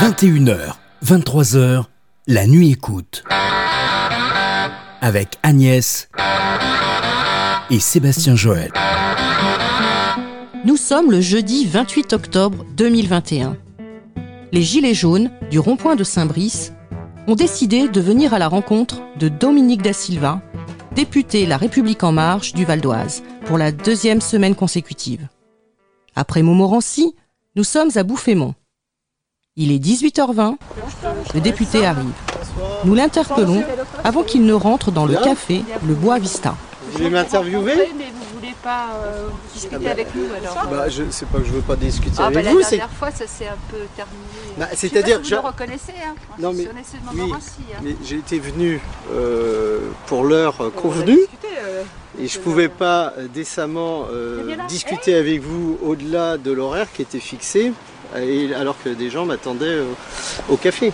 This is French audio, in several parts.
21h, 23h, la nuit écoute. Avec Agnès et Sébastien Joël. Nous sommes le jeudi 28 octobre 2021. Les Gilets jaunes du rond-point de Saint-Brice ont décidé de venir à la rencontre de Dominique Da Silva, député La République en marche du Val d'Oise, pour la deuxième semaine consécutive. Après Montmorency, nous sommes à Bouffémont. Il est 18h20, le député arrive. Nous l'interpellons avant qu'il ne rentre dans le café Le Bois Vista. Vous voulez m'interviewer mais vous voulez pas euh, discuter Ah bah, avec nous alors bah, je sais pas que je veux pas discuter Ah, avec bah, la vous, c'est dernière fois, ça s'est un peu terminé. Bah, Je c'est-à-dire si que vous je- le reconnaissez, hein. Non, mais- oui, Montmorency, hein. mais j'ai été venu euh, pour l'heure euh, convenue et je pouvais pas euh, décemment euh, C'est là. discuter avec vous au-delà de l'horaire qui était fixé euh, et, alors que des gens m'attendaient euh, au café.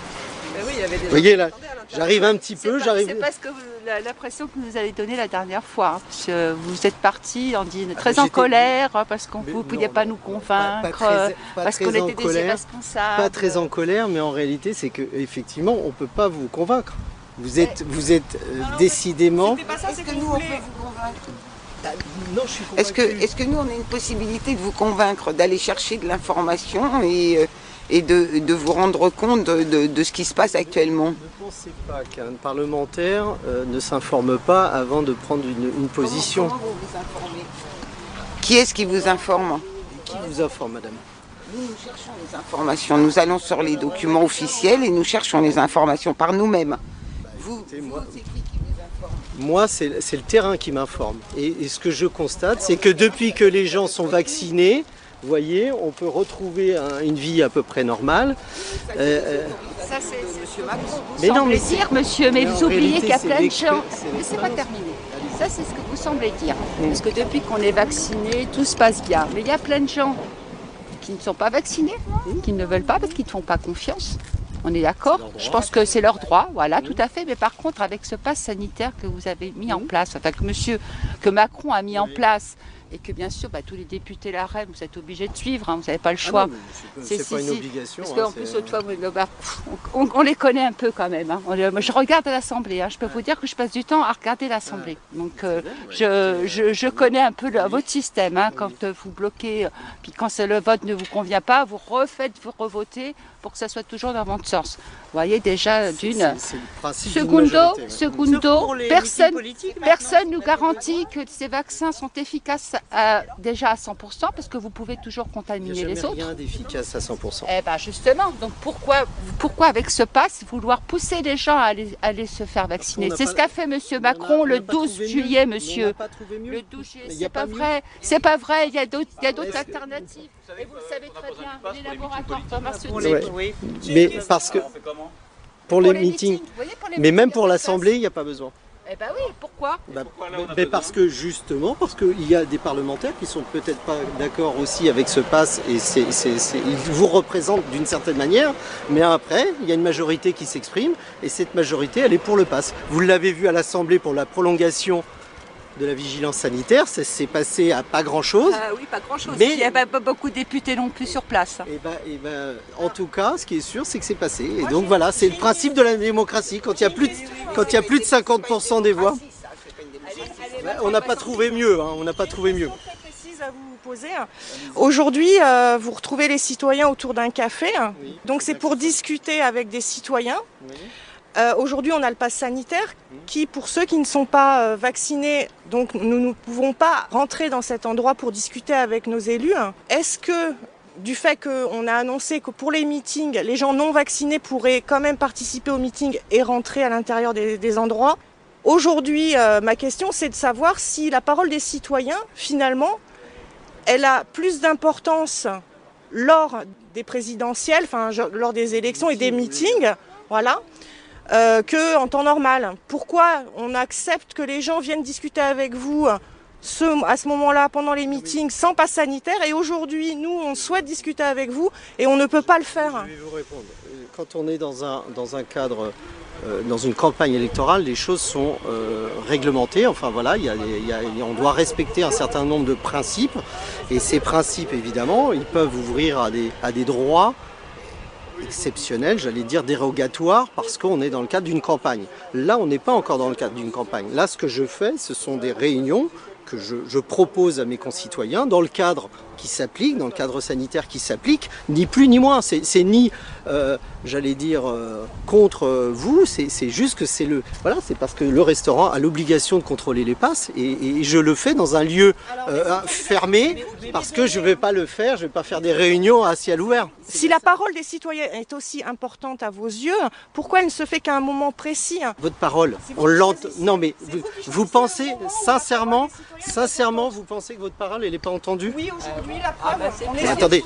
Vous voyez là, j'arrive un petit C'est peu, pas- j'arrive. C'est parce que l'impression que vous nous avez donnée la dernière fois. hein, parce que vous êtes parti en dit très mais en colère hein, parce qu'on Mais vous ne pouviez pas nous Pas, convaincre, pas euh, très, pas parce qu'on en était des colère. irresponsables. Pas très en colère, mais en réalité, c'est que effectivement, on peut pas vous convaincre. Vous êtes, vous êtes euh, décidément. Est-ce que nous, on peut vous convaincre Ah, Non, je suis Est-ce que, est-ce que nous, on a une possibilité de vous convaincre d'aller chercher de l'information et, euh, et de, de vous rendre compte de, de- de ce qui se passe actuellement? Ne pensez pas qu'un parlementaire euh, ne s'informe pas avant de prendre une, une position. Comment vous vous informez? Qui est-ce qui vous informe? Qui vous informe, madame? Nous, nous cherchons les informations. Nous allons sur les documents officiels et nous cherchons les informations par nous-mêmes. Vous, écoutez, vous, moi- c'est qui qui vous informe Moi, c'est le terrain qui m'informe. Et, et ce que je constate, c'est que depuis que les gens sont vaccinés, vous voyez, on peut retrouver un- une vie à peu près normale. Euh, euh, Ça, c'est Monsieur Macron. mais non, mais dire, monsieur, mais, vous oubliez qu'il y a plein de gens. Mais c'est pas terminé. Ça, c'est ce que vous semblez dire. Parce que depuis qu'on est vacciné, tout se passe bien. Mais il y a plein de gens qui ne sont pas vaccinés, qui ne veulent pas parce qu'ils ne font pas confiance. On est d'accord Je pense que c'est leur droit, voilà, tout à fait. Mais par contre, avec ce pass sanitaire que vous avez mis en place, enfin que monsieur, que Macron a mis en place, et que bien sûr, bah, tous les députés la reine, vous êtes obligés de suivre, hein, vous n'avez pas le ah choix. mais C'est- si, pas une si. obligation. Parce hein, qu'en plus, pff, on, on les connaît un peu quand même. hein. Moi, je regarde à l'Assemblée. Je peux vous dire que je passe du temps à regarder l'Assemblée. Donc, euh, je, je- je connais un peu le- votre système. Quand euh, vous bloquez, euh, puis quand le vote ne vous convient pas, vous refaites, vous revotez pour que ça soit toujours dans votre sens. Vous voyez déjà d'une. Segundo, majorité, personne, personne nous garantit que ces vaccins sont efficaces à- déjà à 100% parce que vous pouvez toujours Il n'y contaminer a les autres. rien d'efficace à 100%. Eh ben justement, donc pourquoi, pourquoi avec ce pass vouloir pousser les gens à aller, aller se faire vacciner C'est ce qu'a fait Monsieur a- Macron on le n'a pas 12 trouvé juillet, mieux. Monsieur. Le 12 juillet, il y c'est pas vrai, c'est pas vrai, il y a d'autres il y alternatives. Et vous le savez très bien, les laboratoires Ouais. Pharmaceutiques. Mais parce que pour les meetings, vous voyez, pour les mais même pour l'Assemblée, il n'y a pas besoin. Eh ben oui, pourquoi Bah, mais parce que justement, parce qu'il y a des parlementaires qui sont peut-être pas d'accord aussi avec ce pass et c'est- ils vous représentent d'une certaine manière, mais après, il y a une majorité qui s'exprime et cette majorité, elle est pour le pass. Vous l'avez vu à l'Assemblée pour la prolongation de la vigilance sanitaire, ça s'est passé à pas grand-chose. Ah oui, pas grand-chose. Mais- Il n'y a pas beaucoup de députés non plus sur place. Et ben, et ben, en tout cas, ce qui est sûr, c'est que c'est passé. Et donc voilà, c'est le principe de la démocratie. Quand il y a plus de, quand il y a plus de 50% des voix, on n'a pas trouvé mieux. hein, on n'a pas trouvé mieux. précise à vous poser. Aujourd'hui, euh, vous retrouvez les citoyens autour d'un café. Oui. Donc c'est pour discuter avec des citoyens. Oui. Euh, Aujourd'hui, on a le pass sanitaire qui, pour ceux qui ne sont pas euh, vaccinés, donc nous ne pouvons pas rentrer dans cet endroit pour discuter avec nos élus. Est-ce que du fait qu'on a annoncé que pour les meetings, les gens non vaccinés pourraient quand même participer aux meetings et rentrer à l'intérieur des, endroits? Aujourd'hui, euh, ma question, c'est de savoir si la parole des citoyens, finalement, elle a plus d'importance lors des présidentielles, enfin lors des élections et des meetings, voilà, euh, que en temps normal. Pourquoi on accepte que les gens viennent discuter avec vous ce- à ce moment-là pendant les meetings sans passe sanitaire et aujourd'hui nous on souhaite discuter avec vous et on ne peut pas le faire. Je vais vous répondre. Quand on est dans un, dans un cadre, euh, dans une campagne électorale, les choses sont euh, réglementées. Enfin voilà, a y a- on doit respecter un certain nombre de principes. Et ces principes, évidemment, ils peuvent ouvrir à des, à des droits exceptionnelles, j'allais dire dérogatoires, parce qu'on est dans le cadre d'une campagne. Là, on n'est pas encore dans le cadre d'une campagne. Là, ce que je fais, ce sont des réunions que je propose à mes concitoyens dans le cadre qui s'applique, dans le cadre sanitaire qui s'applique, ni plus ni moins. C'est ni, euh, j'allais dire, euh, contre euh, vous, c'est c'est juste que c'est le. Voilà, c'est parce que le restaurant a l'obligation de contrôler les passes et, et je le fais dans un lieu euh, fermé parce que je ne vais pas le faire, je ne vais pas faire des réunions à ciel ouvert. Si la parole des citoyens est aussi importante à vos yeux, pourquoi elle ne se fait qu'à un moment précis? Votre parole, on l'entend. Non, mais vous, vous pensez sincèrement, sincèrement, vous pensez que votre parole, elle n'est pas entendue? Oui, aujourd'hui, la preuve. on est Mais sur attendez,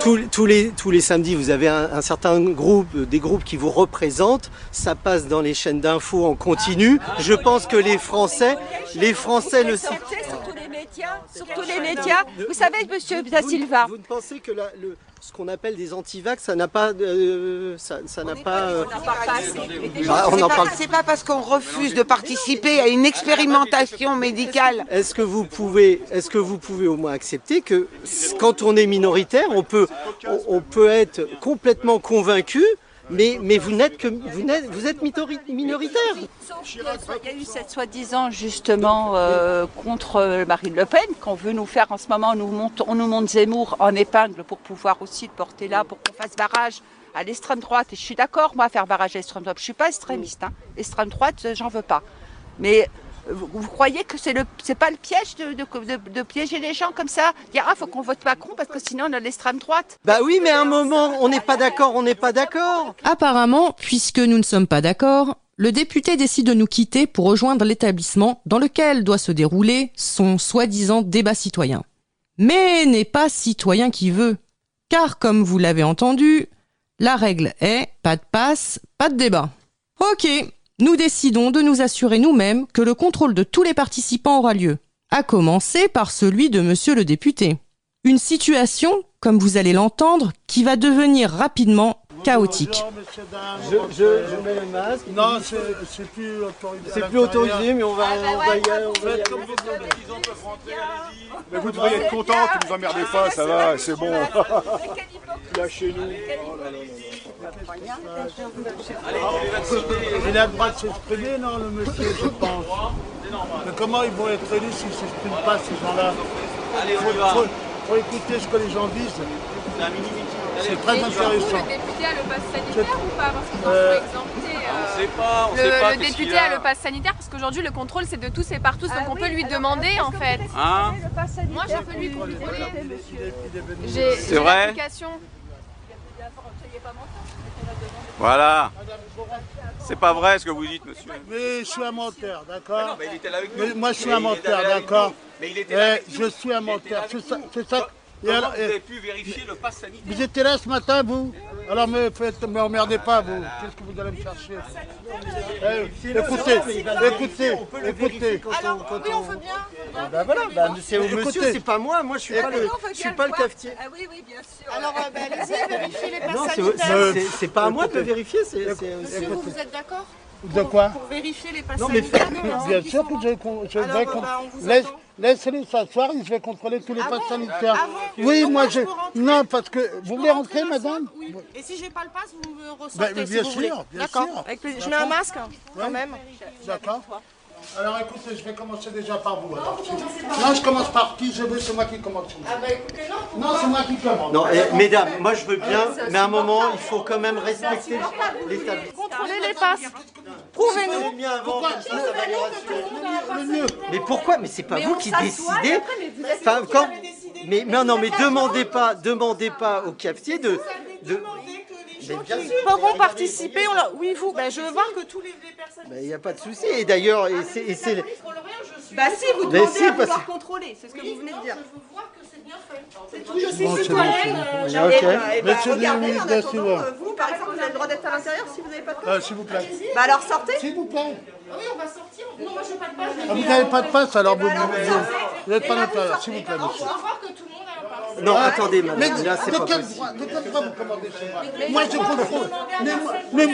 tous, tous les, tous les samedis, vous avez un, un certain groupe, euh, des groupes qui vous représentent. Ça passe dans les chaînes d'infos en continu. Je pense que les Français, les Français ne savent sur tous les médias, les médias. Vous savez, monsieur Da Silva, Vous ne pensez que la- le, ce qu'on appelle des antivax, ça n'a pas, euh, ça, ça n'a pas. euh, bah, on C'est en pas- parle. C'est pas parce qu'on refuse de participer à une expérimentation médicale. Est-ce que vous pouvez, est-ce que vous pouvez au moins accepter que quand on est minoritaire, on peut, on, on peut être complètement convaincu, mais, mais vous n'êtes que, vous n'êtes, vous êtes minoritaire. il y a eu cette soi-disant justement euh, contre Marine Le Pen qu'on veut nous faire en ce moment. On nous monte, on nous monte Zemmour en épingle pour pouvoir aussi le porter là, pour qu'on fasse barrage à l'extrême droite. Et je suis d'accord, moi, faire barrage à l'extrême droite. Je suis pas extrémiste. Hein. Extrême droite, euh, j'en veux pas. Mais vous, vous croyez que c'est le, c'est pas le piège de, de, de- de piéger les gens comme ça? Dire ah, faut qu'on vote Macron parce que sinon on a l'extrême droite. Bah oui, mais à un moment, on n'est pas d'accord, on n'est pas d'accord. Apparemment, puisque nous ne sommes pas d'accord, le député décide de nous quitter pour rejoindre l'établissement dans lequel doit se dérouler son soi-disant débat citoyen. Mais n'est pas citoyen qui veut. Car comme vous l'avez entendu, la règle est pas de passe, pas de débat. Ok, nous décidons de nous assurer nous-mêmes que le contrôle de tous les participants aura lieu. À commencer par celui de monsieur le député. Une situation, comme vous allez l'entendre, qui va devenir rapidement chaotique. Bonjour, monsieur, dame. Je, je, je mets le masque. Non, c'est plus autorisé. C'est plus autorisé, mais on va, on va y aller. on va y aller. Comme vous voulez. Mais vous devriez être content vous emmerdez pas, ça va, c'est bon. Lâchez-nous. Il a le droit de s'exprimer, non, le monsieur, je pense. Mais comment ils vont être élus s'ils ne s'expriment pas, ces gens-là Il faut, faut- faut écouter ce que les gens disent. C'est très intéressant. le député a le pass sanitaire ou pas Parce qu'ils en Euh, sont exemptés. euh, sait pas, on le, sait pas le député a le pass sanitaire parce qu'aujourd'hui le contrôle c'est de tous et par tous, donc on peut lui demander en fait. Hein Moi je peux lui contrôler. C'est vrai. Voilà. C'est pas vrai ce que vous dites, monsieur. Mais je suis un menteur, d'accord Mais Mais moi, je suis un menteur, d'accord. Mais il était là Eh, nous. Je suis un menteur, c'est ça. Et alors, vous eh, avez pu vérifier le pass sanitaire Vous étiez là ce matin, vous Alors me faites, me emmerdez pas, vous. Qu'est-ce que vous allez me chercher Eh, Écoutez, écoutez, écoutez. Alors, oui, on veut bien. Bah voilà, bah, c'est au monsieur, c'est pas moi. Moi, je suis pas le, je suis pas le cafetier. Ah oui, oui, bien sûr. Alors, euh, bah, allez-y, vérifiez les passes Non, c'est- sanitaires. c'est c'est- pas à moi de le vérifier. Monsieur, vous, vous êtes d'accord De quoi Pour vérifier les passes Non, mais sanitaires Bien sûr que je, vais Laissez-les s'asseoir je vais contrôler tous les passes sanitaires. Ah bon oui, moi je. Non, parce que. Vous voulez rentrer, madame Oui. Et si j'ai pas le passe, vous me ressortez Bah, mais si bien vous sûr, voulez. bien D'accord. sûr. Avec. Je mets un masque quand même. D'accord Alors écoutez, je vais commencer déjà par vous. alors. Non, je commence par qui je veux, c'est moi qui commence. Ah bah écoutez, non. Non, c'est moi qui commence. Non, eh, mesdames, moi je veux bien, mais à un moment, il faut quand même respecter l'établissement. Contrôlez les passes. Prouvez-nous. Mais pourquoi Mais c'est pas vous qui décidez. Enfin, quand... Mais non, non, mais demandez pas, demandez pas au cafetier de. de... Mais bien sûr. Pourront participer. on leur- Oui, vous. Ben, je veux voir que tous les, les personnes. Il n'y a pas de souci. Et d'ailleurs, et c'est- et c'est. Bah si, vous Mais si, parce que. contrôler, c'est ce que vous venez de dire. Je veux voir que c'est bien fait. C'est tout. Je Bon, suis c'est bon, citoyenne. c'est euh, Ok. et bah, Monsieur le regardez, ministre en attendant, euh, vous, par exemple, vous avez le droit d'être à l'intérieur si vous n'avez pas de passe. Euh, S'il vous plaît. Bah alors sortez. S'il vous plaît. Ah oui, on va sortir. Non, moi je veux pas de passe. Ah, vous n'avez pas de passe, alors vous alors, vous n'êtes Et pas à là, vous l'intérieur, s'il vous plaît, monsieur. Non, attendez, Mais madame, là, c'est de pas quel droit, de quel droit vous commandez chez moi Moi je contrôle. Mais, moi- mais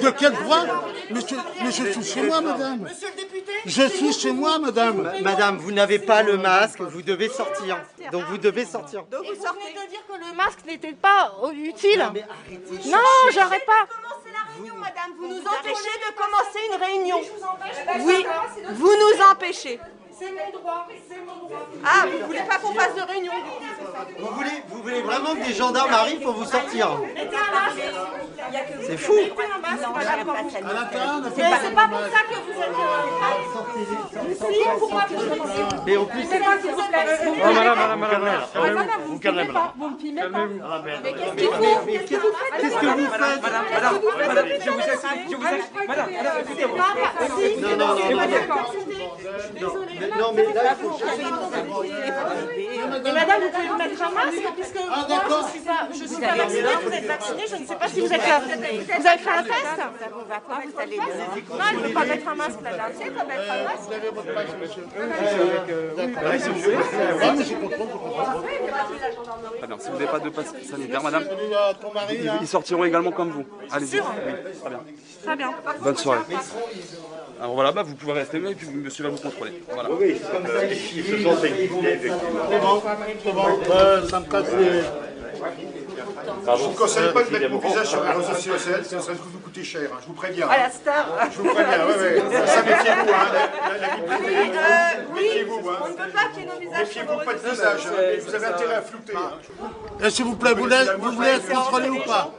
de quel droit Monsieur, monsieur, je suis chez moi, madame. Monsieur le député, Je suis chez moi, madame. Madame, vous n'avez pas le masque, vous devez sortir. Donc vous devez sortir. Donc vous sortez de dire que le masque n'était pas utile. Mais arrêtez. Non, j'arrête pas. madame, vous nous empêchez de commencer une réunion. Oui, vous nous empêchez. C'est mon droit, c'est mon droit. Ah, vous voulez pas qu'on fasse de réunion Vous voulez, vous voulez vraiment que des gendarmes arrivent pour vous sortir C'est fou. À l'intérieur, on a fait Mais c'est pas pour ça que vous êtes euh, pour Et en plus, C'est moi, s'il vous plaît. Oh, madame, madame, madame, madame, Ah, madame, vous me filmez pas. Vous me filmez pas. Mais qu'est-ce que vous faites qu'est-ce que vous faites madame, madame, madame, je vous je vous madame, madame, écoutez-moi. Non, non, non, non. Non, mais là, il faut Et madame, vous pouvez vous mettre un masque puisque Ah, moi je suis pas, je suis pas vaccinée, vous êtes vaccinée, je ne sais pas si vous êtes là. Vous avez fait un test Non, elle ne peut pas mettre un masque là-dedans. Si, elle peut mettre un masque. Vous avez votre passe, monsieur. Très bien. Si vous n'avez pas de passe sanitaire, madame, mari, ils, sortiront également comme vous. Allez-y. Très. Très bien. Bonne soirée. Alors voilà, bah, vous pouvez rester là et puis monsieur va vous contrôler. Voilà. C'est bon, c'est bon. Euh, ça me casse les... Je vous conseille pas de mettre mon visage sur les réseaux sociaux, ça va vous coûter cher, hein, je vous préviens. À la star. Je vous préviens, ouais, ouais. Ça, méfiez-vous, hein, la, la, la vie privée. Méfiez-vous, on hein. ne peut pas qu'il y ait nos visages sur Méfiez-vous vos pas de réseaux visage, sociaux. hein. vous avez intérêt à flouter. hein. Et s'il vous plaît, vous, laissez- vous voulez être contrôlé ou pas?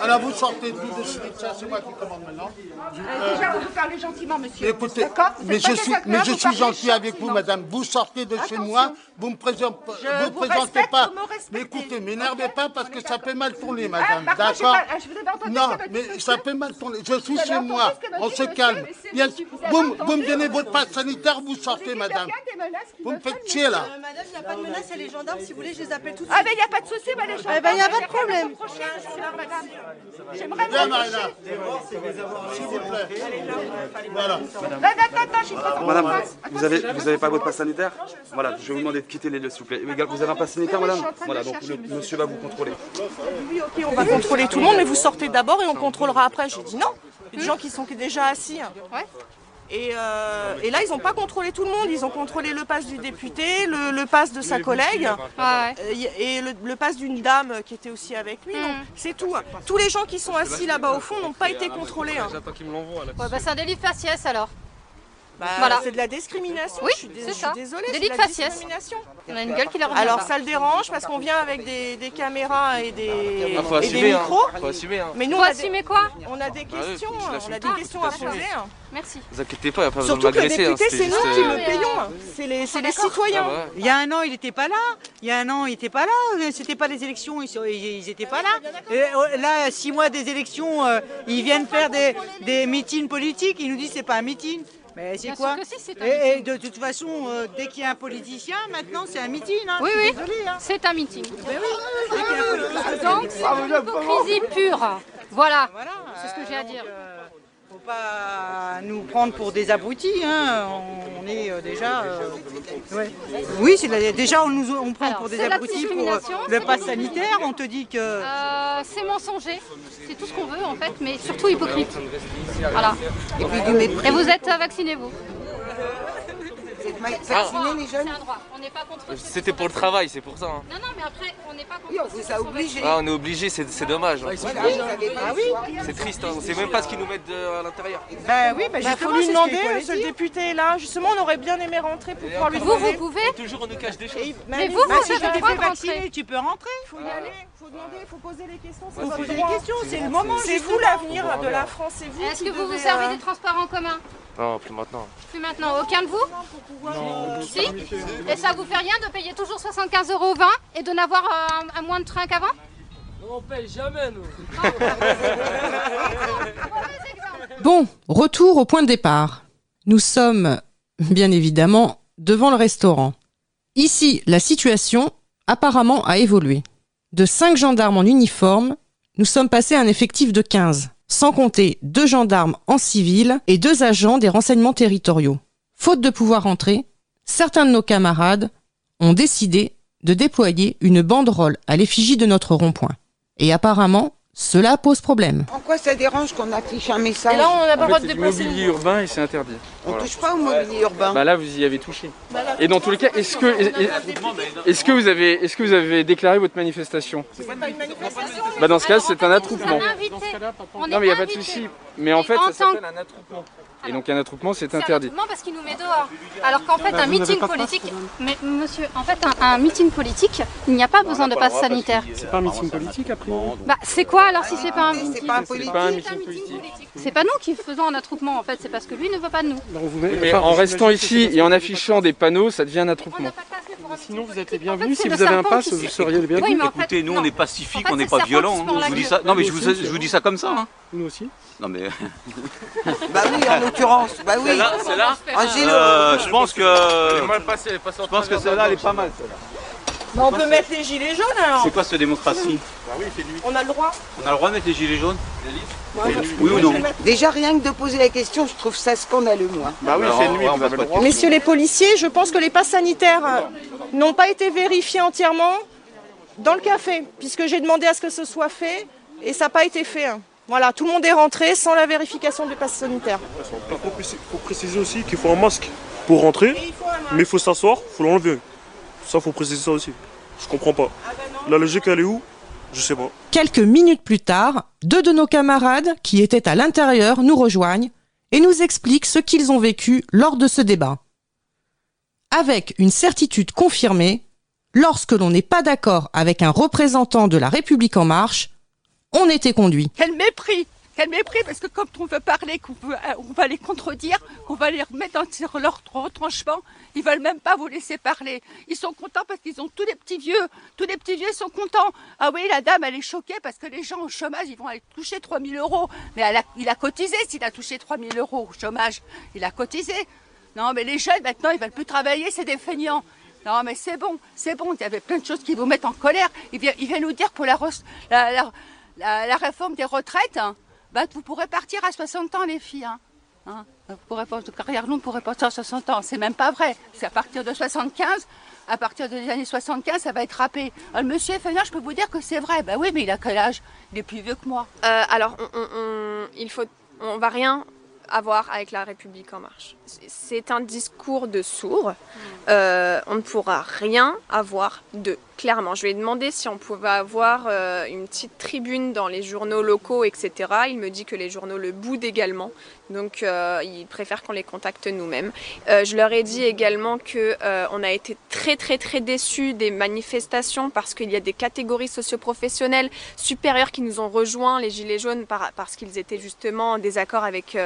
Alors vous sortez tout de suite, ça c'est moi qui commande maintenant. Euh, Déjà, vous parlez gentiment, monsieur. Écoutez, D'accord? Vous mais je suis, désagréable, mais je vous suis parlez gentil avec vous, madame. Vous sortez de chez moi, vous me présentez, vous vous présentez pas. vous. Mais écoutez, m'énervez pas parce que ça peut mal tourner, Ah, madame. D'accord? pas- je vous avais entendu Non, mais ça peut mal tourner. Je suis Vous chez moi. On se calme. vous Vous, me- vous donnez votre passe sanitaire, vous sortez, a madame. bien Vous me faites chier là. monsieur. Madame, il n'y a pas de menace, il y a les gendarmes. Si vous voulez, je les appelle tout de Ah, ben il n'y a pas de souci, les. Eh ben, y a pas de problème. Je suis là, madame. J'aimerais vous Marina. S'il vous plaît. Voilà. Attends, attends, attends, je suis pas en Madame, vous avez, vous avez pas votre passe sanitaire Voilà, je vais vous demander de quitter les lieux, s'il vous plaît. Mais Vous avez un passe sanitaire, madame Voilà, donc le monsieur va vous contrôler. Oui, ok, on va contrôler tout le monde, mais vous sortez d'abord et on contrôlera après. J'ai dit non. Il y a des gens qui sont déjà assis. Et, euh, et là, ils n'ont pas contrôlé tout le monde. Ils ont contrôlé le passe du député, le, le passe de sa collègue euh, et le, le passe d'une dame qui était aussi avec lui. Donc, C'est tout. Tous les gens qui sont assis là-bas au fond n'ont pas été contrôlés. hein. Ouais, bah, c'est un délit de faciès alors. Bah, Voilà. C'est de la discrimination. Oui, je suis, je désolée. Délit de de la faciès. discrimination. On a une gueule qui leur Alors pas. ça le dérange parce qu'on vient avec des, des caméras et des, Ah, faut et des assumer, hein. micros. Faut assumer, hein. Mais nous, Faut on a, des, assumer quoi on a des Ah questions, on a des à poser. hein. Merci. Vous inquiétez pas, il n'y a pas besoin de Surtout que le m'agresser. hein, député, c'était c'est nous qui euh, le payons. hein. C'est les, les citoyens. Ah. Il y a un an, il n'était pas là. Il y a un an, il n'était pas là. C'était pas les élections, ils n'étaient pas là. Euh, là, six mois des élections, euh, ils viennent faire des, des meetings politiques. Ils nous disent c'est pas un meeting. Mais c'est quoi si, c'est un et, et de toute façon, euh, dès qu'il y a un politicien, maintenant c'est un meeting. Hein. Oui, oui, hein. c'est un meeting. Mais oui, politicien. Donc, c'est de l'hypocrisie pure. Voilà, Voilà, c'est ce que j'ai à dire. donc, euh, pas nous prendre pour des abrutis. Hein. On est euh, déjà. euh, ouais. Oui, la- déjà on nous on prend Alors, pour des abrutis pour euh, le pass sanitaire. On te dit que. Euh, c'est mensonger, c'est tout ce qu'on veut en fait, mais surtout hypocrite. Voilà. Et puis du mépris. Et vous êtes euh, vaccinés, vous Vaccinés les C'est jeunes un droit, on n'est pas contre ce C'était pour le travail, c'est pour ça. hein. Non, non, mais après, on n'est pas contre Oui, on vous qui a obligés. Ah, on est obligé, c'est c'est dommage. hein. Voilà, vous avez pas le choix. C'est triste, hein. on sait même pas ce qu'ils nous mettent de- à l'intérieur. Bah oui, bah Il faut justement, lui c'est ce demander, ce dire. député est là. Justement, on aurait bien aimé rentrer pour pouvoir lui Vous, vous demander. pouvez Toujours on nous cache des choses. Et- Mais bah, vous, bah, vous avez le droit de rentrer. Tu peux rentrer. Il faut y aller, faut demander, il faut poser les questions. C'est Faut votre poser les droit. questions, c'est le moment. C'est vous l'avenir de la France, c'est vous Est-ce que vous vous servez euh, des transports en commun? Non, plus maintenant. Plus maintenant, aucun de vous? Si Et ça vous fait rien de payer toujours 75 euros au 20 et de n'avoir euh, un, un moins de train qu'avant? On paye jamais, nous. Bon, retour au point de départ. Nous sommes, bien évidemment, devant le restaurant. Ici, la situation, apparemment, a évolué. De 5 gendarmes en uniforme, nous sommes passés à un effectif de 15, sans compter deux gendarmes en civil et deux agents des renseignements territoriaux. Faute de pouvoir entrer, certains de nos camarades ont décidé de déployer une banderole à l'effigie de notre rond-point. Et apparemment, Cela pose problème. En quoi ça dérange qu'on affiche un message Et là, on n'a pas le droit de c'est mobilier urbain et c'est interdit. On Voilà. touche pas au mobilier urbain. Bah là, vous y avez touché. Bah là, Et dans tous les cas, est-ce que, est-ce que vous avez, est-ce que vous avez déclaré votre manifestation? C'est pas une manifestation. Bah dans ce cas, c'est un attroupement. On Non mais il n'y a pas de souci. Mais en fait, ça s'appelle un attroupement. Et donc un attroupement, c'est C'est un interdit. attroupement parce qu'il nous met dehors. Alors qu'en fait, Bah, un meeting politique. Mais monsieur, en fait, un, un meeting politique, il n'y a pas besoin de passe sanitaire. C'est pas un meeting politique après Bah, c'est quoi alors si c'est pas un meeting C'est pas un C'est politique. pas un meeting politique. C'est pas nous qui faisons un attroupement en fait, c'est parce que lui ne veut pas de nous. Mais en restant ici et en affichant des panneaux, ça devient un attroupement. Sinon, vous êtes les bienvenus. Si vous avez un pass, vous seriez les bienvenus. Écoutez, nous on est pacifique, En fait, on n'est pas le serpent violent. qui se mord hein. la Je vous dis queue. ça. Non mais je vous, aussi, je vous dis ça comme ça. hein. Nous aussi. Non mais. Bah oui, en l'occurrence. Bah oui. Celle-là, euh, je pense que. Je pense que celle-là elle est pas mal. celle-là. Mais on peut mettre les gilets jaunes alors. C'est quoi cette démocratie On a le droit. On a le droit de mettre les gilets jaunes je- Oui ou non Déjà, rien que de poser la question, je trouve ça scandaleux, moi. Bah oui, c'est on le droit. Messieurs les policiers, je pense que les passes sanitaires euh, n'ont pas été vérifiés entièrement dans le café, puisque j'ai demandé à ce que ce soit fait et ça n'a pas été fait. hein. Voilà, tout le monde est rentré sans la vérification des passes sanitaires. Il faut, préciser- faut préciser aussi qu'il faut un masque pour rentrer, mais il faut s'asseoir, il faut l'enlever. Ça, faut préciser ça aussi. Je comprends pas. La logique, elle est où? Je sais pas. Quelques minutes plus tard, deux de nos camarades qui étaient à l'intérieur nous rejoignent et nous expliquent ce qu'ils ont vécu lors de ce débat. Avec une certitude confirmée, lorsque l'on n'est pas d'accord avec un représentant de la République en marche, on était conduit. Quel mépris Quel mépris Parce que quand on veut parler, qu'on euh, on va les contredire, qu'on va les remettre dans leur retranchement, ils veulent même pas vous laisser parler. Ils sont contents parce qu'ils ont tous les petits vieux. Tous les petits vieux sont contents. Ah oui, la dame, elle est choquée parce que les gens au chômage, ils vont aller toucher 3000 euros. Mais il a cotisé s'il a touché 3000 euros au chômage. Il a cotisé. Non, mais les jeunes, maintenant, ils veulent plus travailler, c'est des feignants. Non, mais c'est bon, c'est bon. Il y avait plein de choses qui vous mettent en colère. Il vient, nous dire pour la- la- la réforme des retraites, hein, bah, vous pourrez partir à 60 ans, les filles. Hein. Hein, vous pourrez pas, de carrière longue, vous pourrez partir à 60 ans. C'est même pas vrai. C'est à partir de 75, à partir des années 75, ça va être râpé. Le monsieur est feignant, je peux vous dire que c'est vrai. Bah oui, mais il a quel âge? Il est plus vieux que moi. Euh, alors, on, on- on- il faut, on va rien avoir avec la République en marche. C'est un discours de sourds. Euh, on ne pourra rien avoir de clairement. Je lui ai demandé si on pouvait avoir euh, une petite tribune dans les journaux locaux, etc. Il me dit que les journaux le boudent également. Donc, euh, il préfère qu'on les contacte nous-mêmes. Euh, je leur ai dit également que euh, on a été très très très déçus des manifestations parce qu'il y a des catégories socioprofessionnelles supérieures qui nous ont rejoints, les gilets jaunes, par- parce qu'ils étaient justement en désaccord avec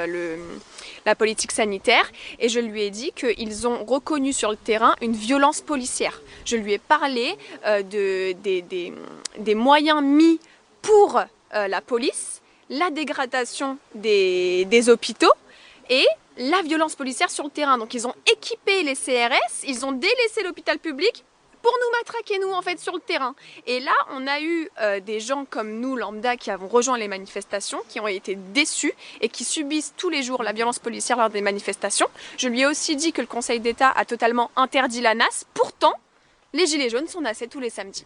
la politique sanitaire. Et je lui ai dit qu'ils ont reconnu sur le terrain une violence policière. Je lui ai parlé de, des, moyens mis pour euh, la police, la dégradation des, des hôpitaux et la violence policière sur le terrain. Donc ils ont équipé les CRS, ils ont délaissé l'hôpital public pour nous matraquer nous en fait sur le terrain. Et là, on a eu euh, des gens comme nous, lambda, qui avons rejoint les manifestations, qui ont été déçus et qui subissent tous les jours la violence policière lors des manifestations. Je lui ai aussi dit que le Conseil d'État a totalement interdit la NAS. Pourtant, les Gilets jaunes sont nassés tous les samedis.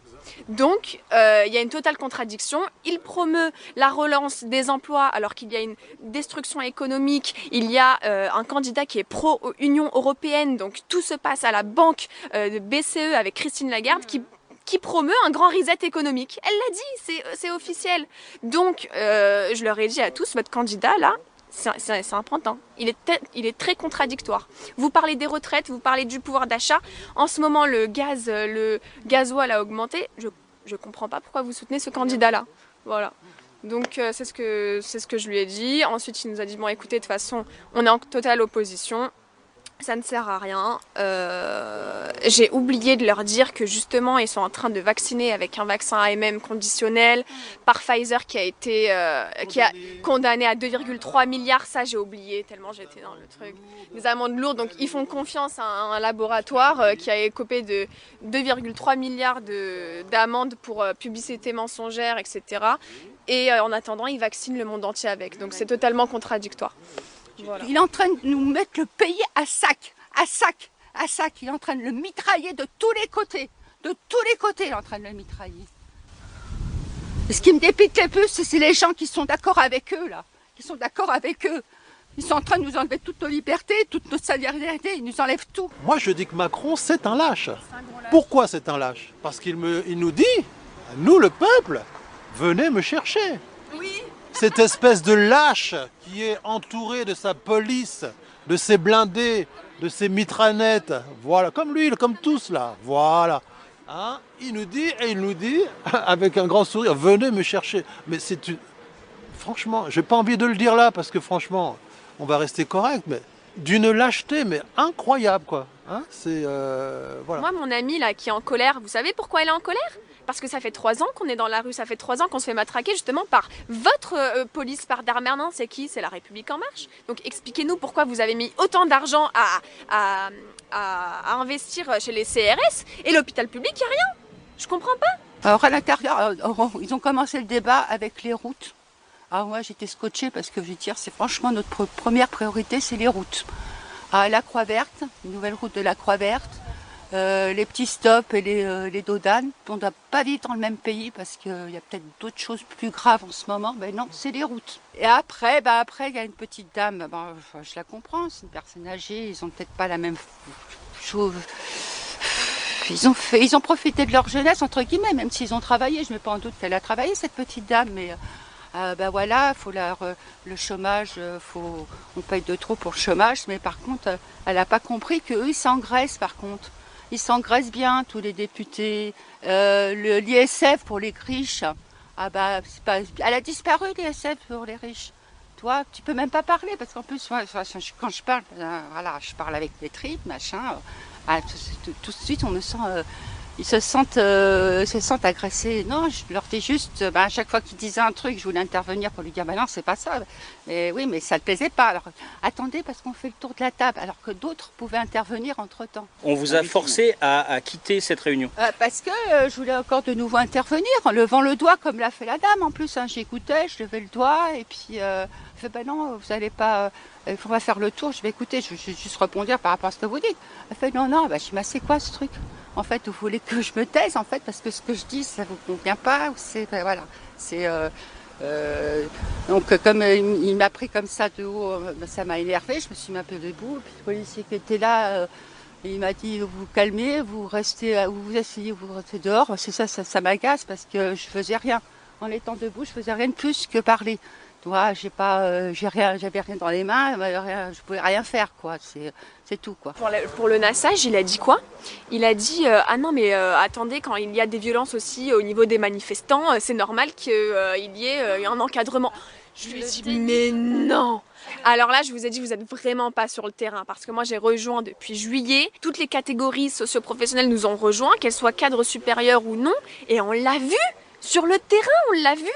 Donc, euh, il y a une totale contradiction. Il promeut la relance des emplois alors qu'il y a une destruction économique. Il y a euh, un candidat qui est pro-Union européenne, donc tout se passe à la banque euh, de BCE avec Christine Lagarde qui qui promeut un grand reset économique. Elle l'a dit, c'est- officiel. Donc, je leur ai dit à tous, votre candidat, là, c'est pantin. Il est, il est très contradictoire. Vous parlez des retraites, vous parlez du pouvoir d'achat. En ce moment, le gaz, euh, le gasoil a augmenté. Je ne comprends pas pourquoi vous soutenez ce candidat-là. Voilà. Donc euh, c'est ce, que- ce que je lui ai dit. Ensuite, il nous a dit, bon écoutez, de toute façon, on est en totale opposition. Ça ne sert à rien. Euh, J'ai oublié de leur dire que justement, ils sont en train de vacciner avec un vaccin AMM conditionnel par Pfizer qui a été euh, qui a condamné à 2,3 milliards. Ça, j'ai oublié tellement j'étais dans le truc. Des amendes lourdes. Donc, ils font confiance à un laboratoire euh, qui a écopé de 2,3 milliards de- d'amendes pour publicité mensongère, etc. Et en attendant, ils vaccinent le monde entier avec. Donc, c'est totalement contradictoire. Voilà. Il est en train de nous mettre le pays à sac, à sac, à sac. Il est en train de le mitrailler de tous les côtés. De tous les côtés, il est en train de le mitrailler. Et ce qui me dépite le plus, c'est les gens qui sont d'accord avec eux, là. Qui sont d'accord avec eux. Ils sont en train de nous enlever toutes nos libertés, toute notre solidarité, ils nous enlèvent tout. Moi, je dis que Macron, c'est un lâche. Pourquoi c'est un lâche? Parce qu'il me, il nous dit, nous, le peuple, venez me chercher. Cette espèce de lâche qui est entouré de sa police, de ses blindés, de ses mitranettes, voilà, comme lui, comme tous là, voilà. Hein il nous dit, et il nous dit, avec un grand sourire, venez me chercher. Mais c'est une... Franchement, j'ai pas envie de le dire là, parce que franchement, on va rester correct, mais d'une lâcheté, mais incroyable, quoi. Hein c'est... euh. Moi, mon amie là qui est en colère, vous savez pourquoi elle est en colère? Parce que ça fait trois ans qu'on est dans la rue, ça fait trois ans qu'on se fait matraquer justement par votre euh, police, par Darmanin. C'est qui? C'est la République en marche. Donc expliquez-nous pourquoi vous avez mis autant d'argent à, investir chez les CRS et l'hôpital public, il n'y a rien. Je comprends pas. Alors à l'intérieur, euh, oh, ils ont commencé le débat avec les routes. Ah moi j'étais scotchée parce que je veux dire, c'est franchement notre pre- première priorité, c'est les routes. La Croix Verte, une nouvelle route de la Croix Verte, euh, les petits stops et les, euh, les dodanes. On ne doit pas vivre dans le même pays parce qu'il y a peut-être d'autres choses plus graves en ce moment. Mais non, c'est les routes. Et après, bah après il y a une petite dame. Enfin, je la comprends, c'est une personne âgée. Ils ont peut-être pas la même chose. Ils ont, profité de leur jeunesse, entre guillemets, même s'ils ont travaillé. Je ne mets pas en doute qu'elle a travaillé, cette petite dame, mais euh, ben voilà, faut le chômage, euh, faut, on paye de trop pour le chômage, mais par contre, euh, elle n'a pas compris qu'eux, ils s'engraissent, par contre. Ils s'engraissent bien, tous les députés. Euh, L'ISF pour les riches, ah bah, pas, elle a disparu, l'ISF pour les riches. Toi, tu peux même pas parler, parce qu'en plus, quand je parle, euh, voilà, je parle avec les tripes, machin. euh, ah, tout, de suite, on me sent. Ils se sentent, euh, se sentent agressés. Non, je leur dis juste, euh, bah, à chaque fois qu'ils disaient un truc, je voulais intervenir pour lui dire, bah non, c'est pas ça. Mais oui, mais ça ne plaisait pas. Alors, attendez, parce qu'on fait le tour de la table, alors que d'autres pouvaient intervenir entre temps. On vous a forcé à, à quitter cette réunion. Euh, parce que euh, je voulais encore de nouveau intervenir en levant le doigt comme l'a fait la dame en plus. hein. J'écoutais, je levais le doigt et puis je fais ben non, vous n'allez pas, euh, on va faire le tour, je vais écouter, je vais juste répondre par rapport à ce que vous dites. Elle fait non, non, bah, je dis mais c'est quoi ce truc? En fait, vous voulez que je me taise en fait parce que ce que je dis ça vous convient pas c'est ben, voilà, euh, euh, donc comme euh, il m'a pris comme ça de haut, ben, ça m'a énervé, je me suis mis un peu debout, puis le policier qui était là. il m'a dit vous calmez, vous restez, vous vous asseyez, vous restez dehors. C'est ça, ça, ça m'agace parce que je faisais rien. En étant debout, je faisais rien de plus que parler. Pas, euh, j'avais rien dans les mains, rien, je pouvais rien faire. C'est, tout. Pour le, nassage, il a dit quoi? Il a dit euh, Ah non, mais euh, attendez, quand il y a des violences aussi au niveau des manifestants, c'est normal qu'il y ait un encadrement. Je lui ai dit Mais non alors là, je vous ai dit, vous êtes vraiment pas sur le terrain parce que moi j'ai rejoint depuis juillet. Toutes les catégories socioprofessionnelles nous ont rejoints, qu'elles soient cadres supérieurs ou non, et on l'a vu sur le terrain, on l'a vu.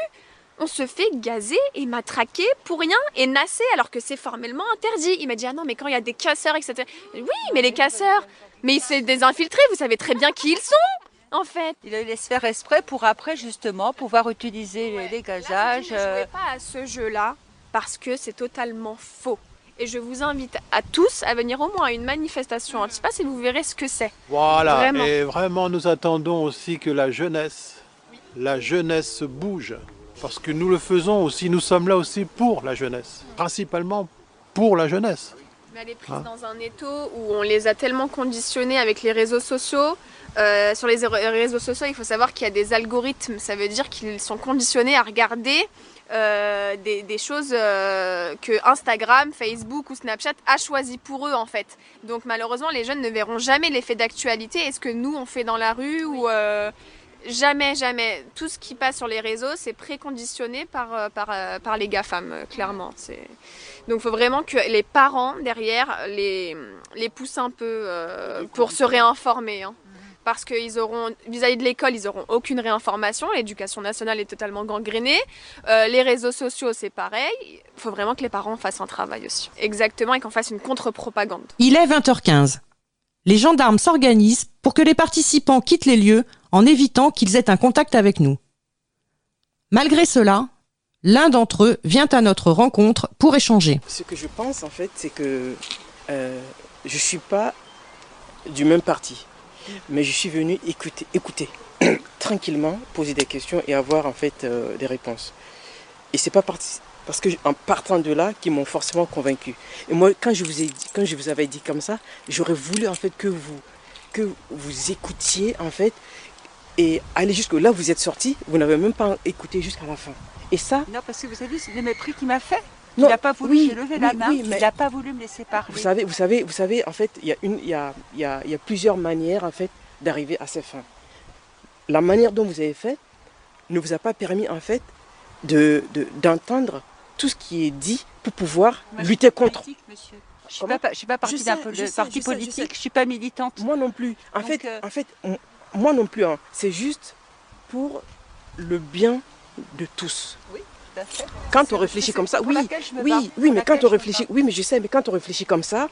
On se fait gazer et matraquer pour rien et nasser alors que c'est formellement interdit. Il m'a dit ah non mais quand il y a des casseurs etc. Oui mais les casseurs, mais c'est des infiltrés, vous savez très bien qui ils sont en fait. Il les laisse faire exprès pour après justement pouvoir utiliser les, les gazages. Ne jouez pas à ce jeu-là parce que c'est totalement faux. Et je vous invite à tous à venir au moins à une manifestation anti-pass et vous verrez ce que c'est. Voilà, Vraiment. et vraiment nous attendons aussi que la jeunesse, la jeunesse se bouge. Parce que nous le faisons aussi, nous sommes là aussi pour la jeunesse. Principalement pour la jeunesse. Mais elle est prise Hein dans un étau où on les a tellement conditionnés avec les réseaux sociaux. Euh, sur les réseaux sociaux, il faut savoir qu'il y a des algorithmes. Ça veut dire qu'ils sont conditionnés à regarder euh, des, des choses euh, que Instagram, Facebook ou Snapchat a choisi pour eux en fait. Donc malheureusement, les jeunes ne verront jamais l'effet d'actualité et ce que nous on fait dans la rue ou jamais, jamais. Tout ce qui passe sur les réseaux, c'est préconditionné par, euh, par, euh, par les GAFAM, euh, clairement. C'est... Donc il faut vraiment que les parents derrière les, les poussent un peu euh, pour se réinformer. hein. Parce qu'ils auront, vis-à-vis de l'école, ils auront aucune réinformation. L'éducation nationale est totalement gangrénée. Euh, les réseaux sociaux, c'est pareil. Il faut vraiment que les parents fassent un travail aussi. Exactement, et qu'on fasse une contre-propagande. Il est 20h15. Les gendarmes s'organisent pour que les participants quittent les lieux en évitant qu'ils aient un contact avec nous. Malgré cela, l'un d'entre eux vient à notre rencontre pour échanger. Ce que je pense en fait, c'est que euh, je ne suis pas du même parti, mais je suis venu écouter. écouter. tranquillement poser des questions et avoir en fait euh, des réponses. Et c'est pas parti- parce que en partant de là qu'ils m'ont forcément convaincu. Et moi, quand je vous ai dit, quand je vous avais dit comme ça, j'aurais voulu en fait que vous que vous écoutiez en fait et aller jusque là vous êtes sorti, vous n'avez même pas écouté jusqu'à la fin. Et ça, Non, parce que vous avez vu, c'est le mépris qu'il m'a fait. Il n'a pas voulu, oui, levé oui, la main, oui, mais- il n'a pas voulu me laisser parler. Vous savez, vous savez, vous savez, en fait, il y a une, il y a, il y a- il y a plusieurs manières en fait d'arriver à ces fins. La manière dont vous avez fait ne vous a pas permis en fait de- d'entendre tout ce qui est dit pour pouvoir Moi, lutter suis contre. Je suis pas, je suis pas partie d'un parti je politique, je suis pas militante. Moi non plus. En Donc, fait, euh, en fait, m- moi non plus. hein. C'est juste pour le bien de tous. Oui, tout à fait. Quand on réfléchit comme ça, oui, bats, oui, oui, mais quand on réfléchit, oui, mais je sais, mais quand on réfléchit comme ça,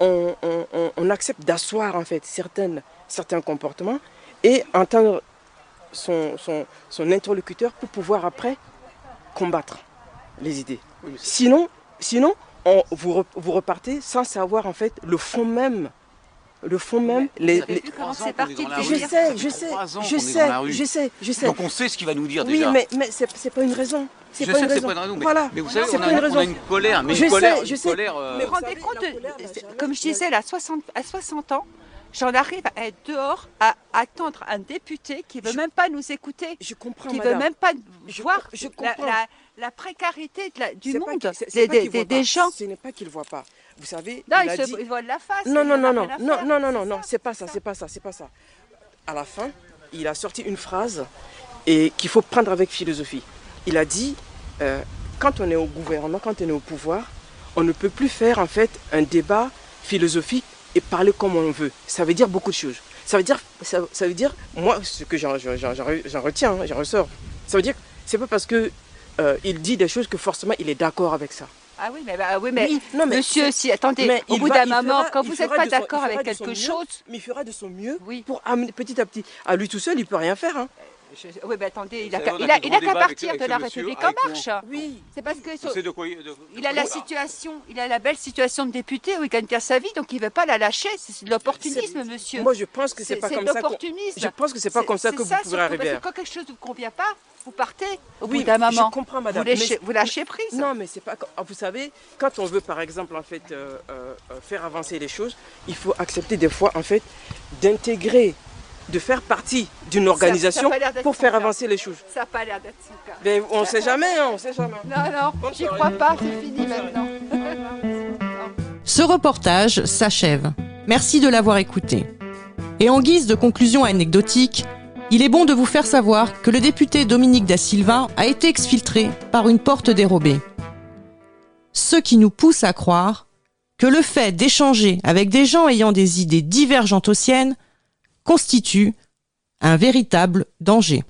on, on- on- on accepte d'asseoir en fait certaines, certains comportements et entendre son, son, son interlocuteur pour pouvoir après combattre les idées. Sinon, sinon on- vous, re- vous repartez sans savoir en fait le fond même. Le fond même, les, les- parti la je sais, je sais, je sais, je sais, je sais. Donc on sait ce qu'il va nous dire Oui, déjà. mais, mais c'est c'est pas une raison. C'est Je pas sais une que c'est raison. pas une raison, mais- voilà. mais vous savez, c'est on pas a- une on a une colère, mais une je colère- sais, une je sais. colère, euh, Vous vous rendez compte, de- comme je disais, là, à 60, à 60 ans, j'en arrive à être dehors à attendre un député qui ne veut même pas nous écouter, je comprends, qui ne veut même pas voir je la, comprends. la- la précarité de la- du monde, des, gens. Ce n'est pas qu'il ne voit pas. Vous savez, Non, il ils a se dit... de la face. Non, il non, non, non, non, non, non, non, non, c'est pas ça, c'est pas ça, c'est pas ça. À la fin, il a sorti une phrase et qu'il faut prendre avec philosophie. Il a dit, euh, quand on est au gouvernement, quand on est au pouvoir, on ne peut plus faire en fait un débat philosophique et parler comme on veut. Ça veut dire beaucoup de choses. Ça veut dire, ça, ça veut dire, moi, ce que j'en j'en- j'en- j'en- j'en retiens, hein, j'en ressors. Ça veut dire, que c'est pas parce que euh, il dit des choses que forcément il est d'accord avec ça. Ah oui, mais, bah, oui, mais, Oui, non, mais monsieur, si, attendez, mais au bout d'un moment, fera- quand vous n'êtes pas d'accord avec quelque mieux, chose, mais il fera de son mieux pour amener petit à petit. À lui tout seul, il peut rien faire. hein. Je- Oui, mais attendez, il a qu'à il a- il a partir avec de la République en marche. Oui. C'est parce que de quoi- de- il a la situation, il a la belle situation de député où il gagne bien sa vie, donc il ne veut pas la lâcher. C'est de l'opportunisme, monsieur. Moi, je pense que c'est pas comme ça l'opportunisme. je pense que c'est pas comme ça que vous surtout, arriver parce à- que Quand quelque chose ne vous convient pas, vous partez au Oui, bout d'un moment. Je comprends, madame. Vous lâchez, mais- vous lâchez prise. Non, mais c'est pas. comme- ah, Vous savez, quand on veut, par exemple, en fait, euh, euh, euh, faire avancer les choses, il faut accepter des fois, en fait, d'intégrer, de faire partie d'une organisation ça pour faire avancer les choses. Ça n'a pas l'air d'être son cas. Mais on ne sait jamais, hein, on sait jamais. Non, non, j'y crois pas, c'est fini maintenant. Ce reportage s'achève. Merci de l'avoir écouté. Et en guise de conclusion anecdotique, il est bon de vous faire savoir que le député Dominique Da Silva a été exfiltré par une porte dérobée. Ce qui nous pousse à croire que le fait d'échanger avec des gens ayant des idées divergentes aux siennes constitue un véritable danger.